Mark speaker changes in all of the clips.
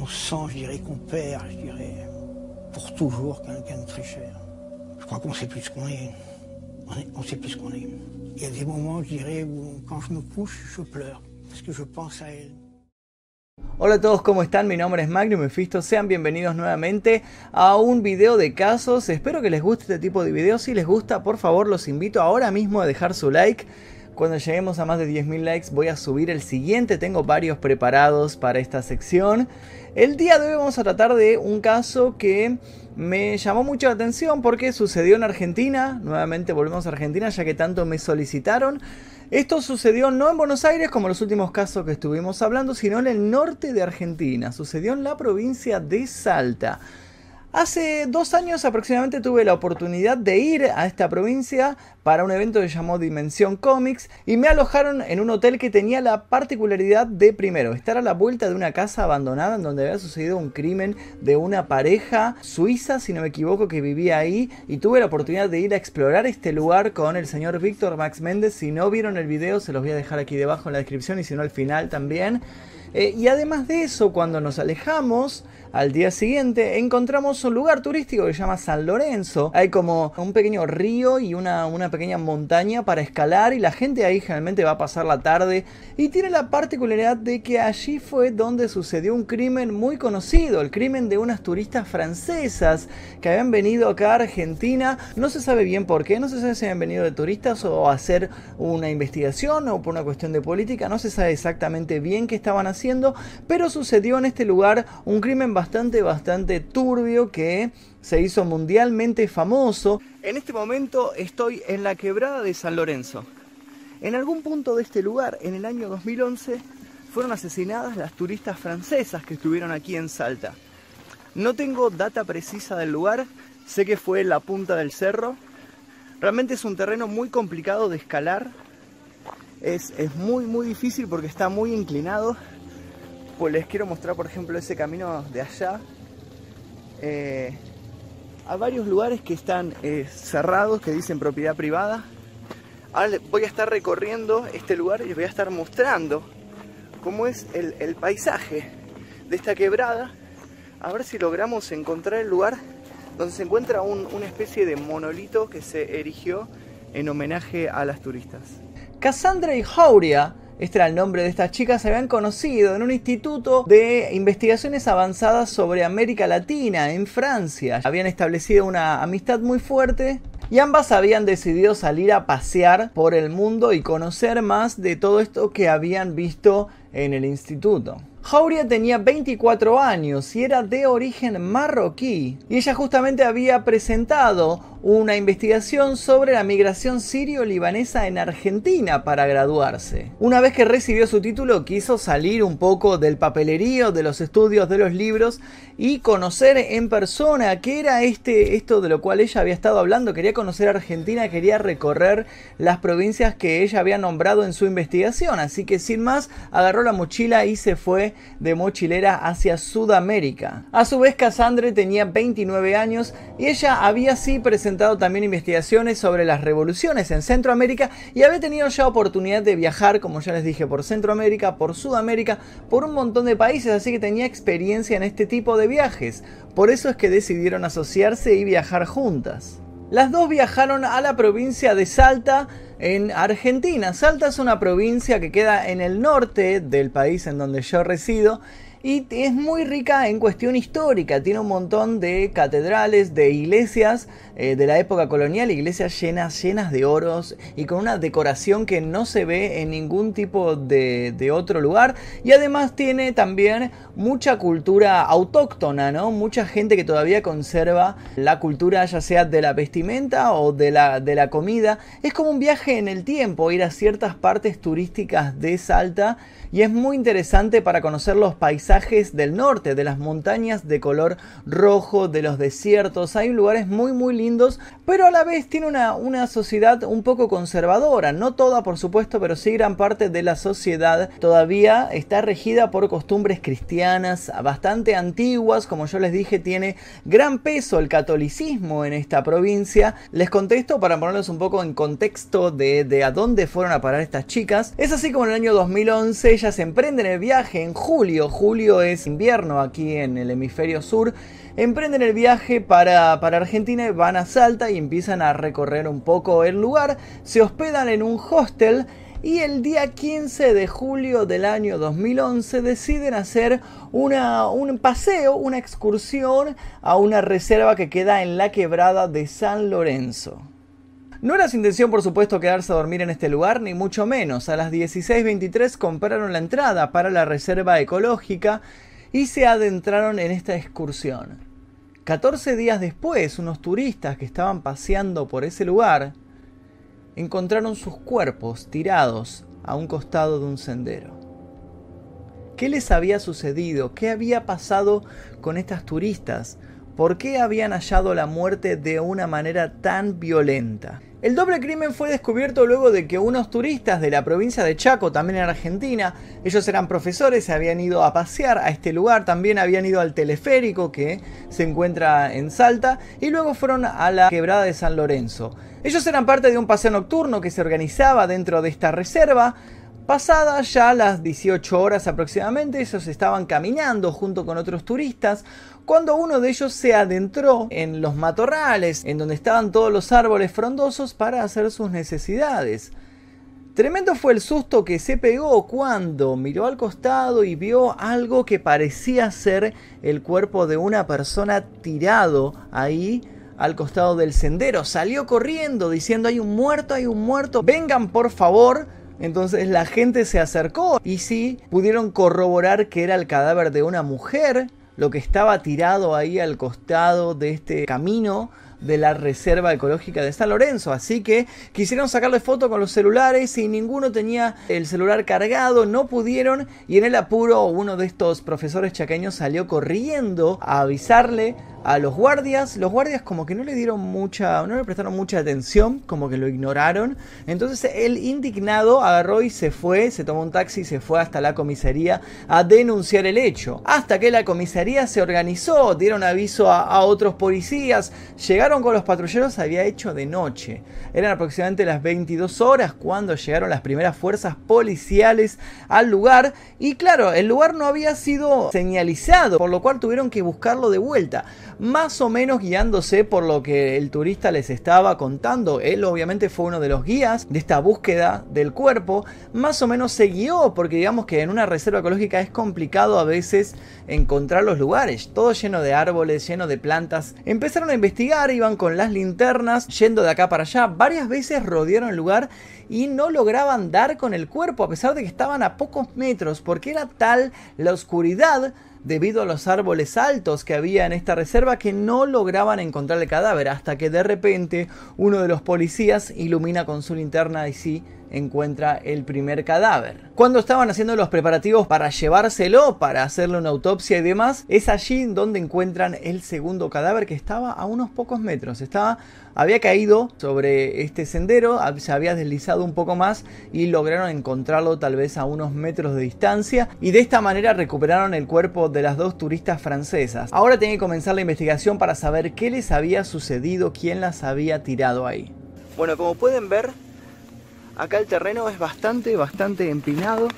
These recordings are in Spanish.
Speaker 1: on sent, je dirais, qu'on perd, je dirais, pour toujours quelqu'un de très cher. Je crois qu'on sait plus ce qu'on est. On, sait plus ce qu'on est. Il y a des moments, je dirais, où quand je me couche, je pleure, parce que je pense à elle.
Speaker 2: Hola a todos, ¿cómo están? Mi nombre es Magnum Mephisto, sean bienvenidos nuevamente a un video de casos. Espero que les guste este tipo de videos. Si les gusta, por favor, los invito ahora mismo a dejar su like. Cuando lleguemos a más de 10.000 likes voy a subir el siguiente, tengo varios preparados para esta sección. El día de hoy vamos a tratar de un caso que me llamó mucho la atención porque sucedió en Argentina, nuevamente volvemos a Argentina ya que tanto me solicitaron. Esto sucedió no en Buenos Aires como los últimos casos que estuvimos hablando, sino en el norte de Argentina, sucedió en la provincia de Salta. Hace dos años aproximadamente tuve la oportunidad de ir a esta provincia para un evento que se llamó Dimensión Comics y me alojaron en un hotel que tenía la particularidad de primero estar a la vuelta de una casa abandonada en donde había sucedido un crimen de una pareja suiza, si no me equivoco, que vivía ahí y tuve la oportunidad de ir a explorar este lugar con el señor Víctor Max Méndez. Si no vieron el video se los voy a dejar aquí debajo en la descripción y si no al final también. Eh, y además de eso, cuando nos alejamos, al día siguiente encontramos un lugar turístico que se llama San Lorenzo. Hay como un pequeño río y una, una pequeña montaña para escalar y la gente ahí generalmente va a pasar la tarde. Y tiene la particularidad de que allí fue donde sucedió un crimen muy conocido, el crimen de unas turistas francesas que habían venido acá a Argentina. No se sabe bien por qué, no se sabe si habían venido de turistas o a hacer una investigación o por una cuestión de política, no se sabe exactamente bien qué estaban haciendo pero sucedió en este lugar un crimen bastante, bastante turbio que se hizo mundialmente famoso. En este momento estoy en la quebrada de San Lorenzo. En algún punto de este lugar, en el año 2011, fueron asesinadas las turistas francesas que estuvieron aquí en Salta. No tengo data precisa del lugar, sé que fue la punta del cerro. Realmente es un terreno muy complicado de escalar. Es, es muy muy difícil porque está muy inclinado pues les quiero mostrar, por ejemplo, ese camino de allá. Eh, a varios lugares que están eh, cerrados, que dicen propiedad privada. Ahora voy a estar recorriendo este lugar y les voy a estar mostrando cómo es el, paisaje de esta quebrada. A ver si logramos encontrar el lugar donde se encuentra una especie de monolito que se erigió en homenaje a las turistas. Cassandra y Jauria este era el nombre de estas chicas, se habían conocido en un instituto de investigaciones avanzadas sobre América Latina en Francia. Habían establecido una amistad muy fuerte y ambas habían decidido salir a pasear por el mundo y conocer más de todo esto que habían visto en el instituto. Jauria tenía 24 años y era de origen marroquí y ella justamente había presentado una investigación sobre la migración sirio-libanesa en Argentina para graduarse. Una vez que recibió su título quiso salir un poco del papelerío, de los estudios, de los libros y conocer en persona qué era este, esto de lo cual ella había estado hablando. Quería conocer Argentina, quería recorrer las provincias que ella había nombrado en su investigación. Así que sin más agarró la mochila y se fue de mochilera hacia Sudamérica. A su vez Cassandra tenía 29 años y ella había sí presentado también investigaciones sobre las revoluciones en Centroamérica y había tenido ya oportunidad de viajar, como ya les dije, por Centroamérica, por Sudamérica, por un montón de países, así que tenía experiencia en este tipo de viajes. Por eso es que decidieron asociarse y viajar juntas. Las dos viajaron a la provincia de Salta, en Argentina. Salta es una provincia que queda en el norte del país en donde yo resido y es muy rica en cuestión histórica. Tiene un montón de catedrales, de iglesias eh, de la época colonial, iglesias llenas, llenas de oros y con una decoración que no se ve en ningún tipo de, de otro lugar. Y además tiene también mucha cultura autóctona, ¿no? Mucha gente que todavía conserva la cultura ya sea de la vestimenta o de la, de la comida. Es como un viaje en el tiempo, ir a ciertas partes turísticas de Salta y es muy interesante para conocer los paisajes del norte, de las montañas de color rojo, de los desiertos. Hay lugares muy muy lindos, pero a la vez tiene una, una sociedad un poco conservadora. No toda, por supuesto, pero sí gran parte de la sociedad todavía está regida por costumbres cristianas bastante antiguas. Como yo les dije, tiene gran peso el catolicismo en esta provincia. Les contesto para ponerles un poco en contexto de, de a dónde fueron a parar estas chicas. Es así como en el año 2011 ellas emprenden el viaje en julio julio es invierno aquí en el hemisferio sur, emprenden el viaje para, para Argentina van a Salta y empiezan a recorrer un poco el lugar, se hospedan en un hostel y el día 15 de julio del año 2011 deciden hacer una, un paseo, una excursión a una reserva que queda en la quebrada de San Lorenzo. No era su intención, por supuesto, quedarse a dormir en este lugar, ni mucho menos. A las 16.23 compraron la entrada para la reserva ecológica y se adentraron en esta excursión. 14 días después, unos turistas que estaban paseando por ese lugar encontraron sus cuerpos tirados a un costado de un sendero. ¿Qué les había sucedido? ¿Qué había pasado con estas turistas? ¿Por qué habían hallado la muerte de una manera tan violenta? El doble crimen fue descubierto luego de que unos turistas de la provincia de Chaco, también en Argentina, ellos eran profesores, se habían ido a pasear a este lugar, también habían ido al teleférico que se encuentra en Salta y luego fueron a la quebrada de San Lorenzo. Ellos eran parte de un paseo nocturno que se organizaba dentro de esta reserva. Pasadas ya las 18 horas aproximadamente, ellos estaban caminando junto con otros turistas cuando uno de ellos se adentró en los matorrales, en donde estaban todos los árboles frondosos para hacer sus necesidades. Tremendo fue el susto que se pegó cuando miró al costado y vio algo que parecía ser el cuerpo de una persona tirado ahí al costado del sendero. Salió corriendo diciendo hay un muerto, hay un muerto, vengan por favor. Entonces la gente se acercó y sí pudieron corroborar que era el cadáver de una mujer, lo que estaba tirado ahí al costado de este camino de la Reserva Ecológica de San Lorenzo. Así que quisieron sacarle foto con los celulares y ninguno tenía el celular cargado, no pudieron y en el apuro uno de estos profesores chaqueños salió corriendo a avisarle a los guardias. Los guardias como que no le dieron mucha, no le prestaron mucha atención, como que lo ignoraron. Entonces él indignado agarró y se fue, se tomó un taxi y se fue hasta la comisaría a denunciar el hecho. Hasta que la comisaría se organizó, dieron aviso a, a otros policías, llegaron con los patrulleros, había hecho de noche. Eran aproximadamente las 22 horas cuando llegaron las primeras fuerzas policiales al lugar. Y claro, el lugar no había sido señalizado, por lo cual tuvieron que buscarlo de vuelta más o menos guiándose por lo que el turista les estaba contando. Él obviamente fue uno de los guías de esta búsqueda del cuerpo, más o menos se guió porque digamos que en una reserva ecológica es complicado a veces encontrar los lugares, todo lleno de árboles, lleno de plantas. Empezaron a investigar, iban con las linternas, yendo de acá para allá, varias veces rodearon el lugar y no lograban dar con el cuerpo a pesar de que estaban a pocos metros porque era tal la oscuridad debido a los árboles altos que había en esta reserva que no lograban encontrar el cadáver hasta que de repente uno de los policías ilumina con su linterna y sí encuentra el primer cadáver. Cuando estaban haciendo los preparativos para llevárselo, para hacerle una autopsia y demás, es allí donde encuentran el segundo cadáver que estaba a unos pocos metros. Estaba, había caído sobre este sendero, se había deslizado un poco más y lograron encontrarlo tal vez a unos metros de distancia y de esta manera recuperaron el cuerpo de las dos turistas francesas. Ahora tienen que comenzar la investigación para saber qué les había sucedido, quién las había tirado ahí. Bueno, como pueden ver, Acá el terreno es bastante, bastante empinado.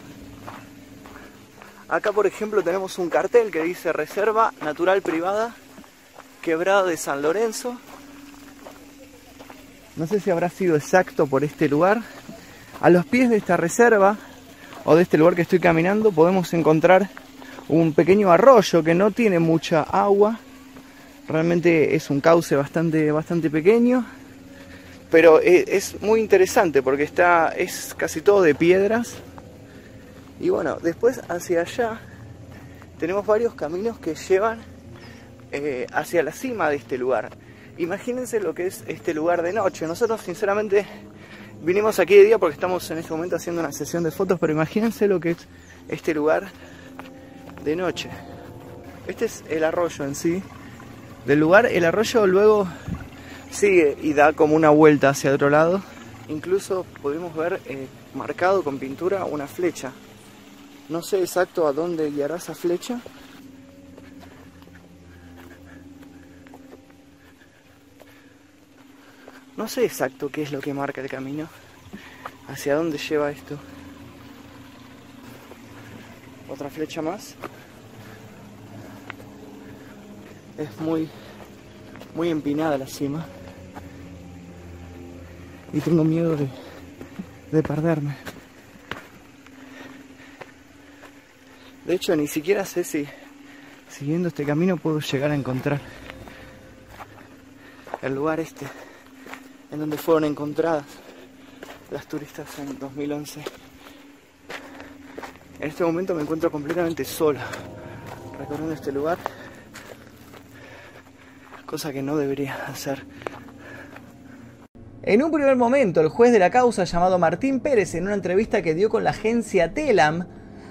Speaker 2: Acá por ejemplo tenemos un cartel que dice Reserva Natural Privada Quebrada de San Lorenzo. No sé si habrá sido exacto por este lugar. A los pies de esta reserva o de este lugar que estoy caminando podemos encontrar un pequeño arroyo que no tiene mucha agua. Realmente es un cauce bastante, bastante pequeño pero e, es muy interesante porque está, es casi todo de piedras. Y bueno, después hacia allá tenemos varios caminos que llevan eh, hacia la cima de este lugar. Imagínense lo que es este lugar de noche. Nosotros sinceramente vinimos aquí de día porque estamos en este momento haciendo una sesión de fotos, pero imagínense lo que es este lugar de noche. Este es el arroyo en sí. Del lugar, el arroyo luego sigue y da como una vuelta hacia otro lado. Incluso podemos ver eh, marcado con pintura una flecha. No sé exacto a dónde guiará esa flecha. No sé exacto qué es lo que marca el camino. Hacia dónde lleva esto. Otra flecha más. Es muy, muy empinada la cima. Y tengo miedo de, de perderme. De hecho, ni siquiera sé si siguiendo este camino puedo llegar a encontrar el lugar este en donde fueron encontradas las turistas en 2011. En este momento me encuentro completamente sola recorriendo este lugar, cosa que no debería hacer. En un primer momento, el juez de la causa llamado Martín Pérez, en una entrevista que dio con la agencia Telam,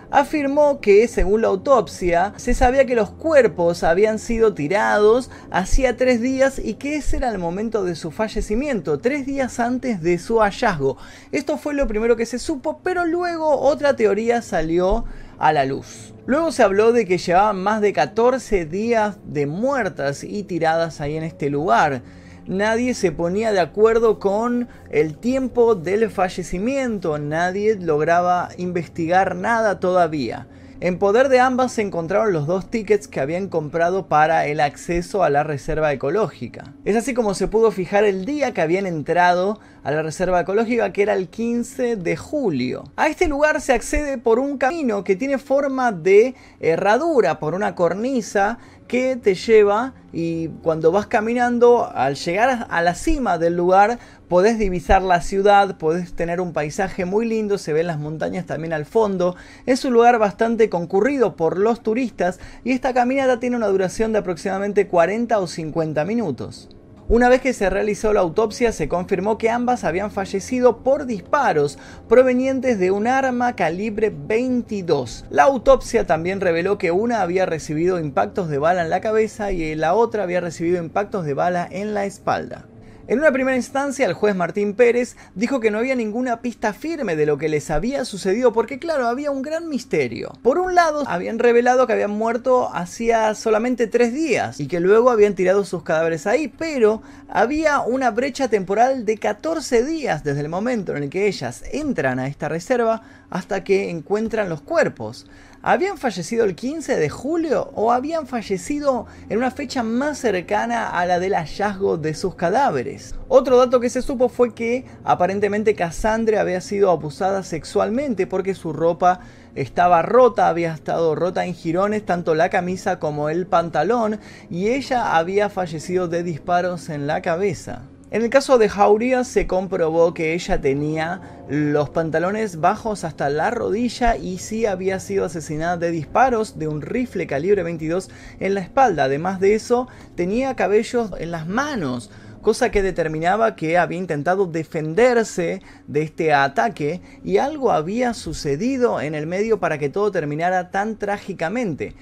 Speaker 2: afirmó que, según la autopsia, se sabía que los cuerpos habían sido tirados hacía tres días y que ese era el momento de su fallecimiento, tres días antes de su hallazgo. Esto fue lo primero que se supo, pero luego otra teoría salió a la luz. Luego se habló de que llevaban más de 14 días de muertas y tiradas ahí en este lugar nadie se ponía de acuerdo con el tiempo del fallecimiento, nadie lograba investigar nada todavía. En poder de ambas se encontraron los dos tickets que habían comprado para el acceso a la reserva ecológica. Es así como se pudo fijar el día que habían entrado a la reserva ecológica, que era el 15 de julio. A este lugar se accede por un camino que tiene forma de herradura, por una cornisa que te lleva y cuando vas caminando, al llegar a la cima del lugar, podés divisar la ciudad, podés tener un paisaje muy lindo, se ven las montañas también al fondo. Es un lugar bastante concurrido por los turistas y esta caminata tiene una duración de aproximadamente 40 o 50 minutos. Una vez que se realizó la autopsia se confirmó que ambas habían fallecido por disparos provenientes de un arma calibre 22. La autopsia también reveló que una había recibido impactos de bala en la cabeza y la otra había recibido impactos de bala en la espalda. En una primera instancia, el juez Martín Pérez dijo que no había ninguna pista firme de lo que les había sucedido porque claro, había un gran misterio. Por un lado, habían revelado que habían muerto hacía solamente tres días y que luego habían tirado sus cadáveres ahí, pero había una brecha temporal de 14 días desde el momento en el que ellas entran a esta reserva hasta que encuentran los cuerpos. ¿Habían fallecido el 15 de julio o habían fallecido en una fecha más cercana a la del hallazgo de sus cadáveres? Otro dato que se supo fue que aparentemente Cassandra había sido abusada sexualmente porque su ropa estaba rota, había estado rota en jirones tanto la camisa como el pantalón y ella había fallecido de disparos en la cabeza. En el caso de Jauría se comprobó que ella tenía los pantalones bajos hasta la rodilla y sí había sido asesinada de disparos de un rifle calibre 22 en la espalda. Además de eso, tenía cabellos en las manos cosa que determinaba que había intentado defenderse de este ataque y algo había sucedido en el medio para que todo terminara tan trágicamente.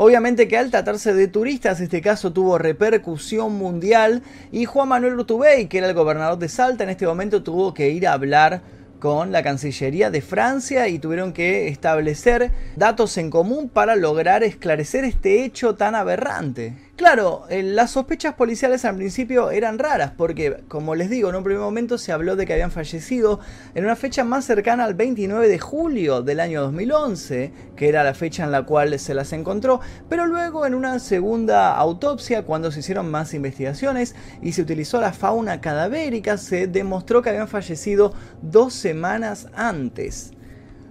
Speaker 2: Obviamente que al tratarse de turistas, este caso tuvo repercusión mundial y Juan Manuel Urtubey, que era el gobernador de Salta, en este momento tuvo que ir a hablar con la Cancillería de Francia y tuvieron que establecer datos en común para lograr esclarecer este hecho tan aberrante. Claro, eh, las sospechas policiales al principio eran raras porque, como les digo, en un primer momento se habló de que habían fallecido en una fecha más cercana al 29 de julio del año 2011, que era la fecha en la cual se las encontró, pero luego en una segunda autopsia, cuando se hicieron más investigaciones y se utilizó la fauna cadavérica, se demostró que habían fallecido dos semanas antes.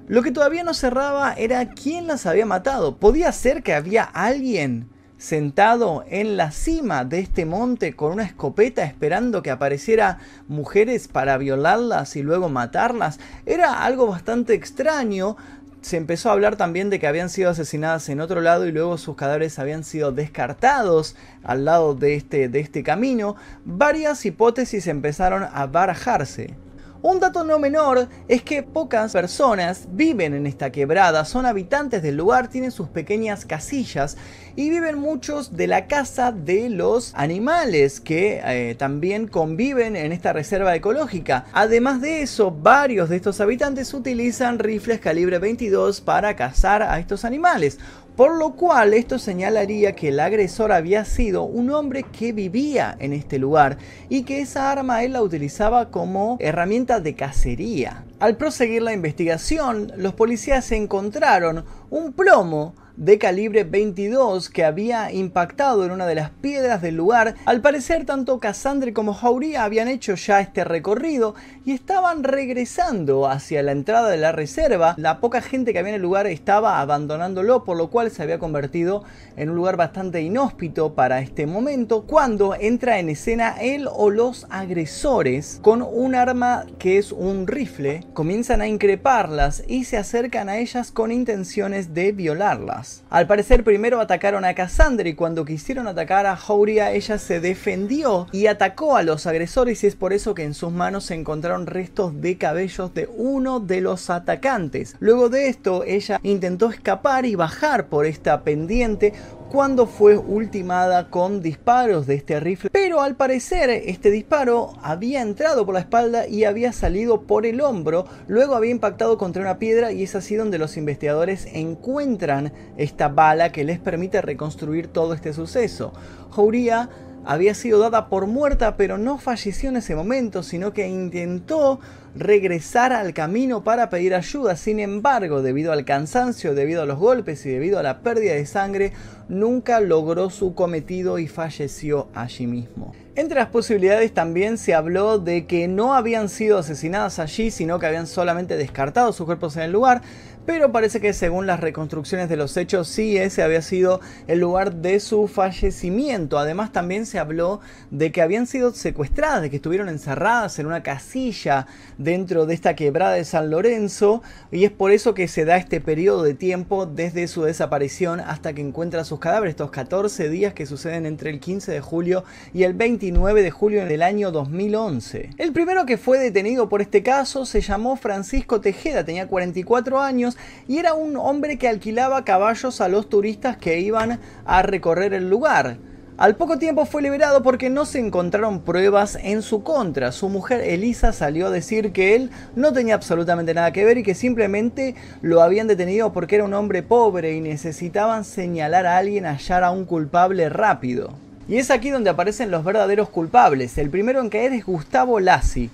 Speaker 2: Lo que todavía no cerraba era quién las había matado. ¿Podía ser que había alguien sentado en la cima de este monte con una escopeta esperando que apareciera mujeres para violarlas y luego matarlas. Era algo bastante extraño. Se empezó a hablar también de que habían sido asesinadas en otro lado y luego sus cadáveres habían sido descartados al lado de este, de este camino. Varias hipótesis empezaron a barajarse. Un dato no menor es que pocas personas viven en esta quebrada, son habitantes del lugar, tienen sus pequeñas casillas y viven muchos de la casa de los animales que eh, también conviven en esta reserva ecológica. Además de eso, varios de estos habitantes utilizan rifles calibre 22 para cazar a estos animales. Por lo cual esto señalaría que el agresor había sido un hombre que vivía en este lugar y que esa arma él la utilizaba como herramienta de cacería. Al proseguir la investigación, los policías encontraron un plomo de calibre 22 que había impactado en una de las piedras del lugar. Al parecer tanto Cassandra como Jauría habían hecho ya este recorrido y estaban regresando hacia la entrada de la reserva. La poca gente que había en el lugar estaba abandonándolo, por lo cual se había convertido en un lugar bastante inhóspito para este momento, cuando entra en escena él o los agresores con un arma que es un rifle, comienzan a increparlas y se acercan a ellas con intenciones de violarlas. Al parecer primero atacaron a Cassandra y cuando quisieron atacar a Jauria ella se defendió y atacó a los agresores y es por eso que en sus manos se encontraron restos de cabellos de uno de los atacantes. Luego de esto ella intentó escapar y bajar por esta pendiente cuando fue ultimada con disparos de este rifle, pero al parecer este disparo había entrado por la espalda y había salido por el hombro, luego había impactado contra una piedra y es así donde los investigadores encuentran esta bala que les permite reconstruir todo este suceso. Jouria había sido dada por muerta, pero no falleció en ese momento, sino que intentó regresar al camino para pedir ayuda. Sin embargo, debido al cansancio, debido a los golpes y debido a la pérdida de sangre, nunca logró su cometido y falleció allí mismo. Entre las posibilidades también se habló de que no habían sido asesinadas allí, sino que habían solamente descartado sus cuerpos en el lugar, pero parece que según las reconstrucciones de los hechos sí ese había sido el lugar de su fallecimiento. Además también se habló de que habían sido secuestradas, de que estuvieron encerradas en una casilla dentro de esta quebrada de San Lorenzo y es por eso que se da este periodo de tiempo desde su desaparición hasta que encuentra sus cadáveres, estos 14 días que suceden entre el 15 de julio y el 29 de julio del año 2011. El primero que fue detenido por este caso se llamó Francisco Tejeda, tenía 44 años y era un hombre que alquilaba caballos a los turistas que iban a recorrer el lugar. Al poco tiempo fue liberado porque no se encontraron pruebas en su contra. Su mujer Elisa salió a decir que él no tenía absolutamente nada que ver y que simplemente lo habían detenido porque era un hombre pobre y necesitaban señalar a alguien, hallar a un culpable rápido. Y es aquí donde aparecen los verdaderos culpables. El primero en caer es Gustavo Lassi.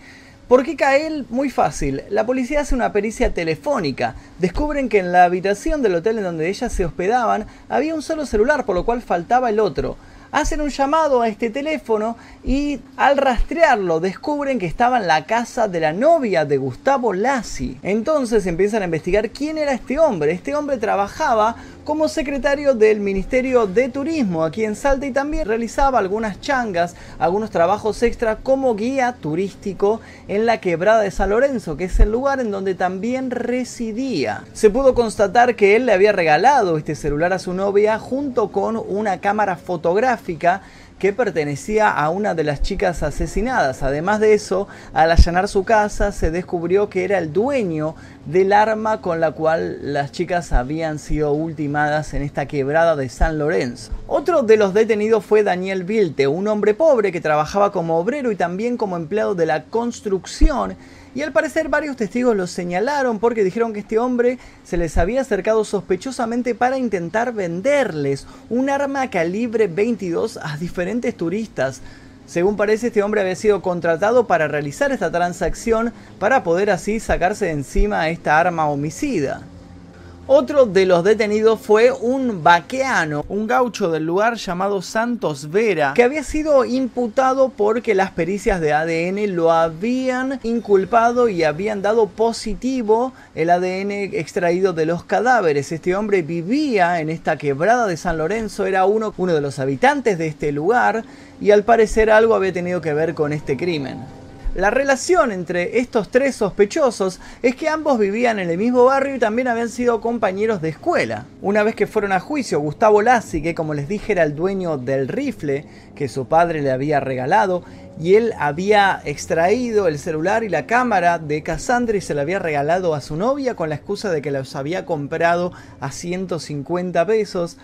Speaker 2: ¿Por qué cae él? Muy fácil. La policía hace una pericia telefónica. Descubren que en la habitación del hotel en donde ellas se hospedaban había un solo celular, por lo cual faltaba el otro hacen un llamado a este teléfono y al rastrearlo descubren que estaba en la casa de la novia de Gustavo Lassi. Entonces empiezan a investigar quién era este hombre. Este hombre trabajaba como secretario del Ministerio de Turismo aquí en Salta y también realizaba algunas changas, algunos trabajos extra como guía turístico en la quebrada de San Lorenzo, que es el lugar en donde también residía. Se pudo constatar que él le había regalado este celular a su novia junto con una cámara fotográfica que pertenecía a una de las chicas asesinadas. Además de eso, al allanar su casa se descubrió que era el dueño del arma con la cual las chicas habían sido ultimadas en esta quebrada de San Lorenzo. Otro de los detenidos fue Daniel Vilte, un hombre pobre que trabajaba como obrero y también como empleado de la construcción y al parecer varios testigos lo señalaron porque dijeron que este hombre se les había acercado sospechosamente para intentar venderles un arma calibre 22 a diferentes turistas. Según parece, este hombre había sido contratado para realizar esta transacción para poder así sacarse de encima esta arma homicida. Otro de los detenidos fue un vaqueano, un gaucho del lugar llamado Santos Vera, que había sido imputado porque las pericias de ADN lo habían inculpado y habían dado positivo el ADN extraído de los cadáveres. Este hombre vivía en esta quebrada de San Lorenzo, era uno, uno de los habitantes de este lugar y al parecer algo había tenido que ver con este crimen. La relación entre estos tres sospechosos es que ambos vivían en el mismo barrio y también habían sido compañeros de escuela. Una vez que fueron a juicio, Gustavo Lassi, que como les dije era el dueño del rifle que su padre le había regalado, y él había extraído el celular y la cámara de Cassandra y se la había regalado a su novia con la excusa de que los había comprado a 150 pesos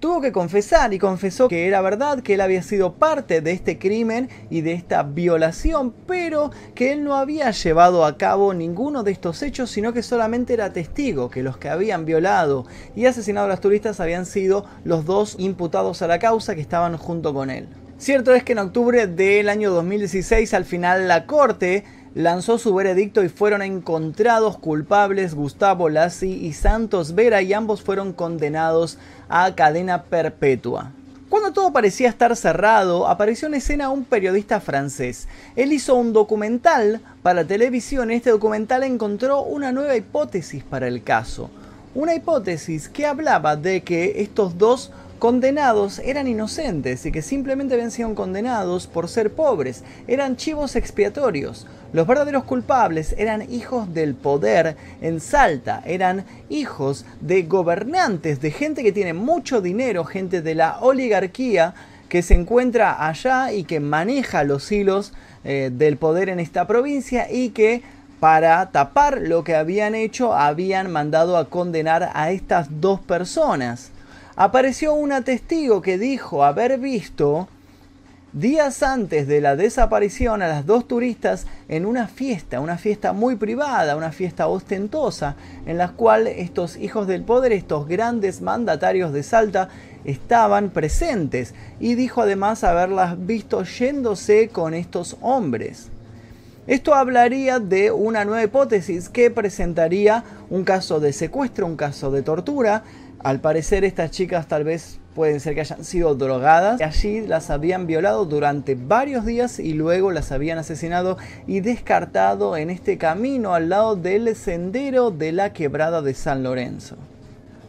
Speaker 2: tuvo que confesar y confesó que era verdad que él había sido parte de este crimen y de esta violación, pero que él no había llevado a cabo ninguno de estos hechos, sino que solamente era testigo, que los que habían violado y asesinado a los turistas habían sido los dos imputados a la causa que estaban junto con él. Cierto es que en octubre del año 2016 al final la corte lanzó su veredicto y fueron encontrados culpables Gustavo Lassi y Santos Vera y ambos fueron condenados a cadena perpetua. Cuando todo parecía estar cerrado, apareció en escena un periodista francés. Él hizo un documental para televisión. Este documental encontró una nueva hipótesis para el caso. Una hipótesis que hablaba de que estos dos condenados eran inocentes y que simplemente habían sido condenados por ser pobres, eran chivos expiatorios. Los verdaderos culpables eran hijos del poder en Salta, eran hijos de gobernantes, de gente que tiene mucho dinero, gente de la oligarquía que se encuentra allá y que maneja los hilos eh, del poder en esta provincia y que para tapar lo que habían hecho habían mandado a condenar a estas dos personas apareció una testigo que dijo haber visto días antes de la desaparición a las dos turistas en una fiesta, una fiesta muy privada, una fiesta ostentosa, en la cual estos hijos del poder, estos grandes mandatarios de Salta, estaban presentes y dijo además haberlas visto yéndose con estos hombres. Esto hablaría de una nueva hipótesis que presentaría un caso de secuestro, un caso de tortura, al parecer estas chicas tal vez pueden ser que hayan sido drogadas. Allí las habían violado durante varios días y luego las habían asesinado y descartado en este camino al lado del sendero de la quebrada de San Lorenzo.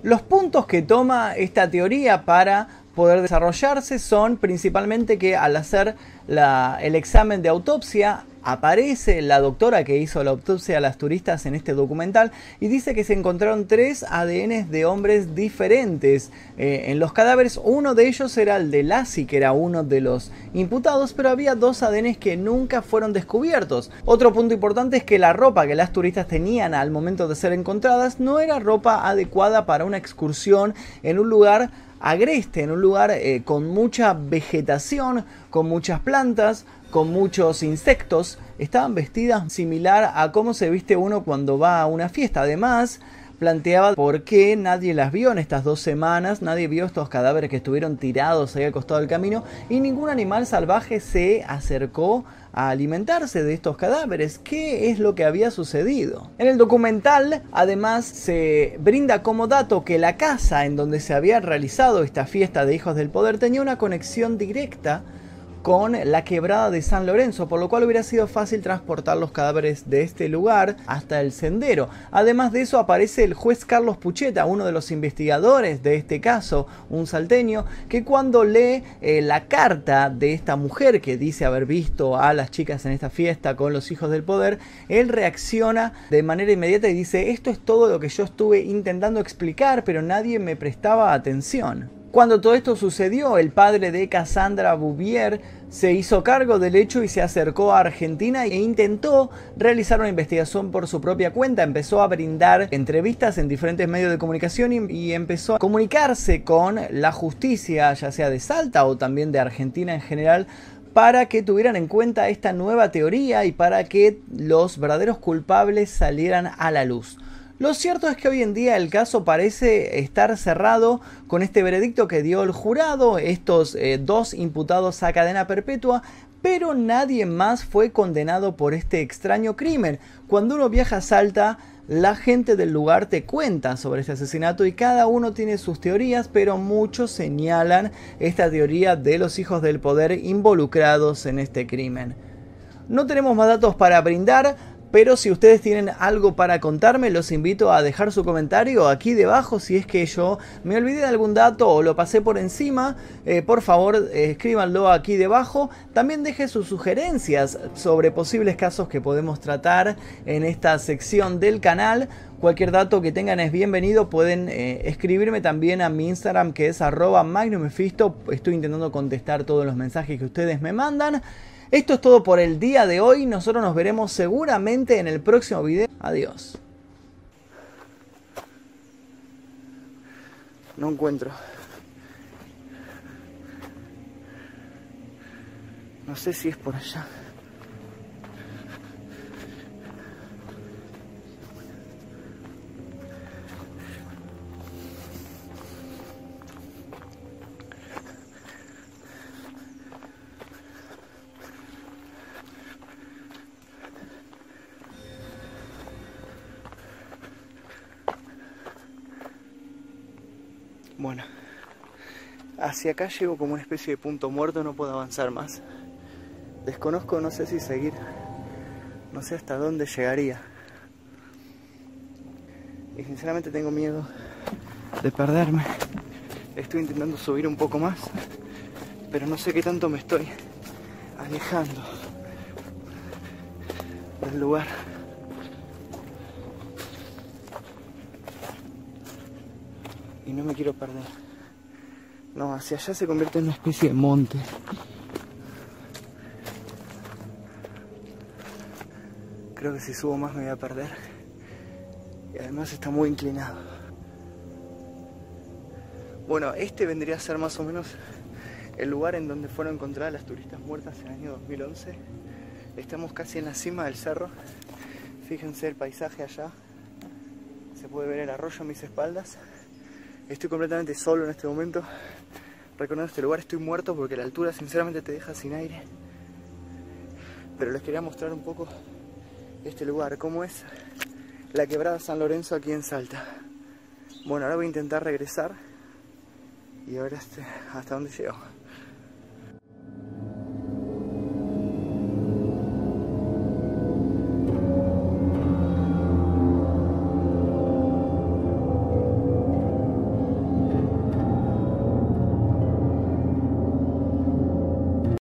Speaker 2: Los puntos que toma esta teoría para poder desarrollarse son principalmente que al hacer el examen de autopsia aparece la doctora que hizo la autopsia a las turistas en este documental y dice que se encontraron tres ADN de hombres diferentes eh, en los cadáveres. Uno de ellos era el de Lassie, que era uno de los imputados, pero había dos ADN que nunca fueron descubiertos. Otro punto importante es que la ropa que las turistas tenían al momento de ser encontradas no era ropa adecuada para una excursión en un lugar agreste, en un lugar eh, con mucha vegetación, con muchas plantas, con muchos insectos, estaban vestidas similar a cómo se viste uno cuando va a una fiesta. Además, planteaba por qué nadie las vio en estas dos semanas, nadie vio estos cadáveres que estuvieron tirados ahí al costado del camino y ningún animal salvaje se acercó a alimentarse de estos cadáveres. ¿Qué es lo que había sucedido? En el documental, además, se brinda como dato que la casa en donde se había realizado esta fiesta de hijos del poder tenía una conexión directa con la quebrada de San Lorenzo, por lo cual hubiera sido fácil transportar los cadáveres de este lugar hasta el sendero. Además de eso aparece el juez Carlos Pucheta, uno de los investigadores de este caso, un salteño, que cuando lee eh, la carta de esta mujer que dice haber visto a las chicas en esta fiesta con los hijos del poder, él reacciona de manera inmediata y dice, esto es todo lo que yo estuve intentando explicar, pero nadie me prestaba atención. Cuando todo esto sucedió, el padre de Cassandra Bouvier se hizo cargo del hecho y se acercó a Argentina e intentó realizar una investigación por su propia cuenta. Empezó a brindar entrevistas en diferentes medios de comunicación y, empezó a comunicarse con la justicia, ya sea de Salta o también de Argentina en general, para que tuvieran en cuenta esta nueva teoría y para que los verdaderos culpables salieran a la luz. Lo cierto es que hoy en día el caso parece estar cerrado con este veredicto que dio el jurado, estos eh, dos imputados a cadena perpetua, pero nadie más fue condenado por este extraño crimen. Cuando uno viaja a Salta, la gente del lugar te cuenta sobre este asesinato y cada uno tiene sus teorías, pero muchos señalan esta teoría de los hijos del poder involucrados en este crimen. No tenemos más datos para brindar, pero si ustedes tienen algo para contarme, los invito a dejar su comentario aquí debajo. Si es que yo me olvidé de algún dato o lo pasé por encima, eh, por favor eh, escríbanlo aquí debajo. También deje sus sugerencias sobre posibles casos que podemos tratar en esta sección del canal. Cualquier dato que tengan es bienvenido. Pueden eh, escribirme también a mi Instagram que es arroba magnumefisto. Estoy intentando contestar todos los mensajes que ustedes me mandan. Esto es todo por el día de hoy. Nosotros nos veremos seguramente en el próximo video. Adiós. No encuentro. No sé si es por allá. Bueno, hacia acá llego como una especie de punto muerto, no puedo avanzar más. Desconozco, no sé si seguir, no sé hasta dónde llegaría. Y sinceramente tengo miedo de perderme. Estoy intentando subir un poco más, pero no sé qué tanto me estoy alejando del lugar. No me quiero perder. No, hacia allá se convierte en una especie de monte. Creo que si subo más me voy a perder. Y además está muy inclinado. Bueno, este vendría a ser más o menos el lugar en donde fueron encontradas las turistas muertas en el año 2011. Estamos casi en la cima del cerro. Fíjense el paisaje allá. Se puede ver el arroyo a mis espaldas. Estoy completamente solo en este momento. Reconozco este lugar, estoy muerto porque la altura sinceramente te deja sin aire. Pero les quería mostrar un poco este lugar, cómo es la quebrada San Lorenzo aquí en Salta. Bueno, ahora voy a intentar regresar y a ver este, hasta dónde llego.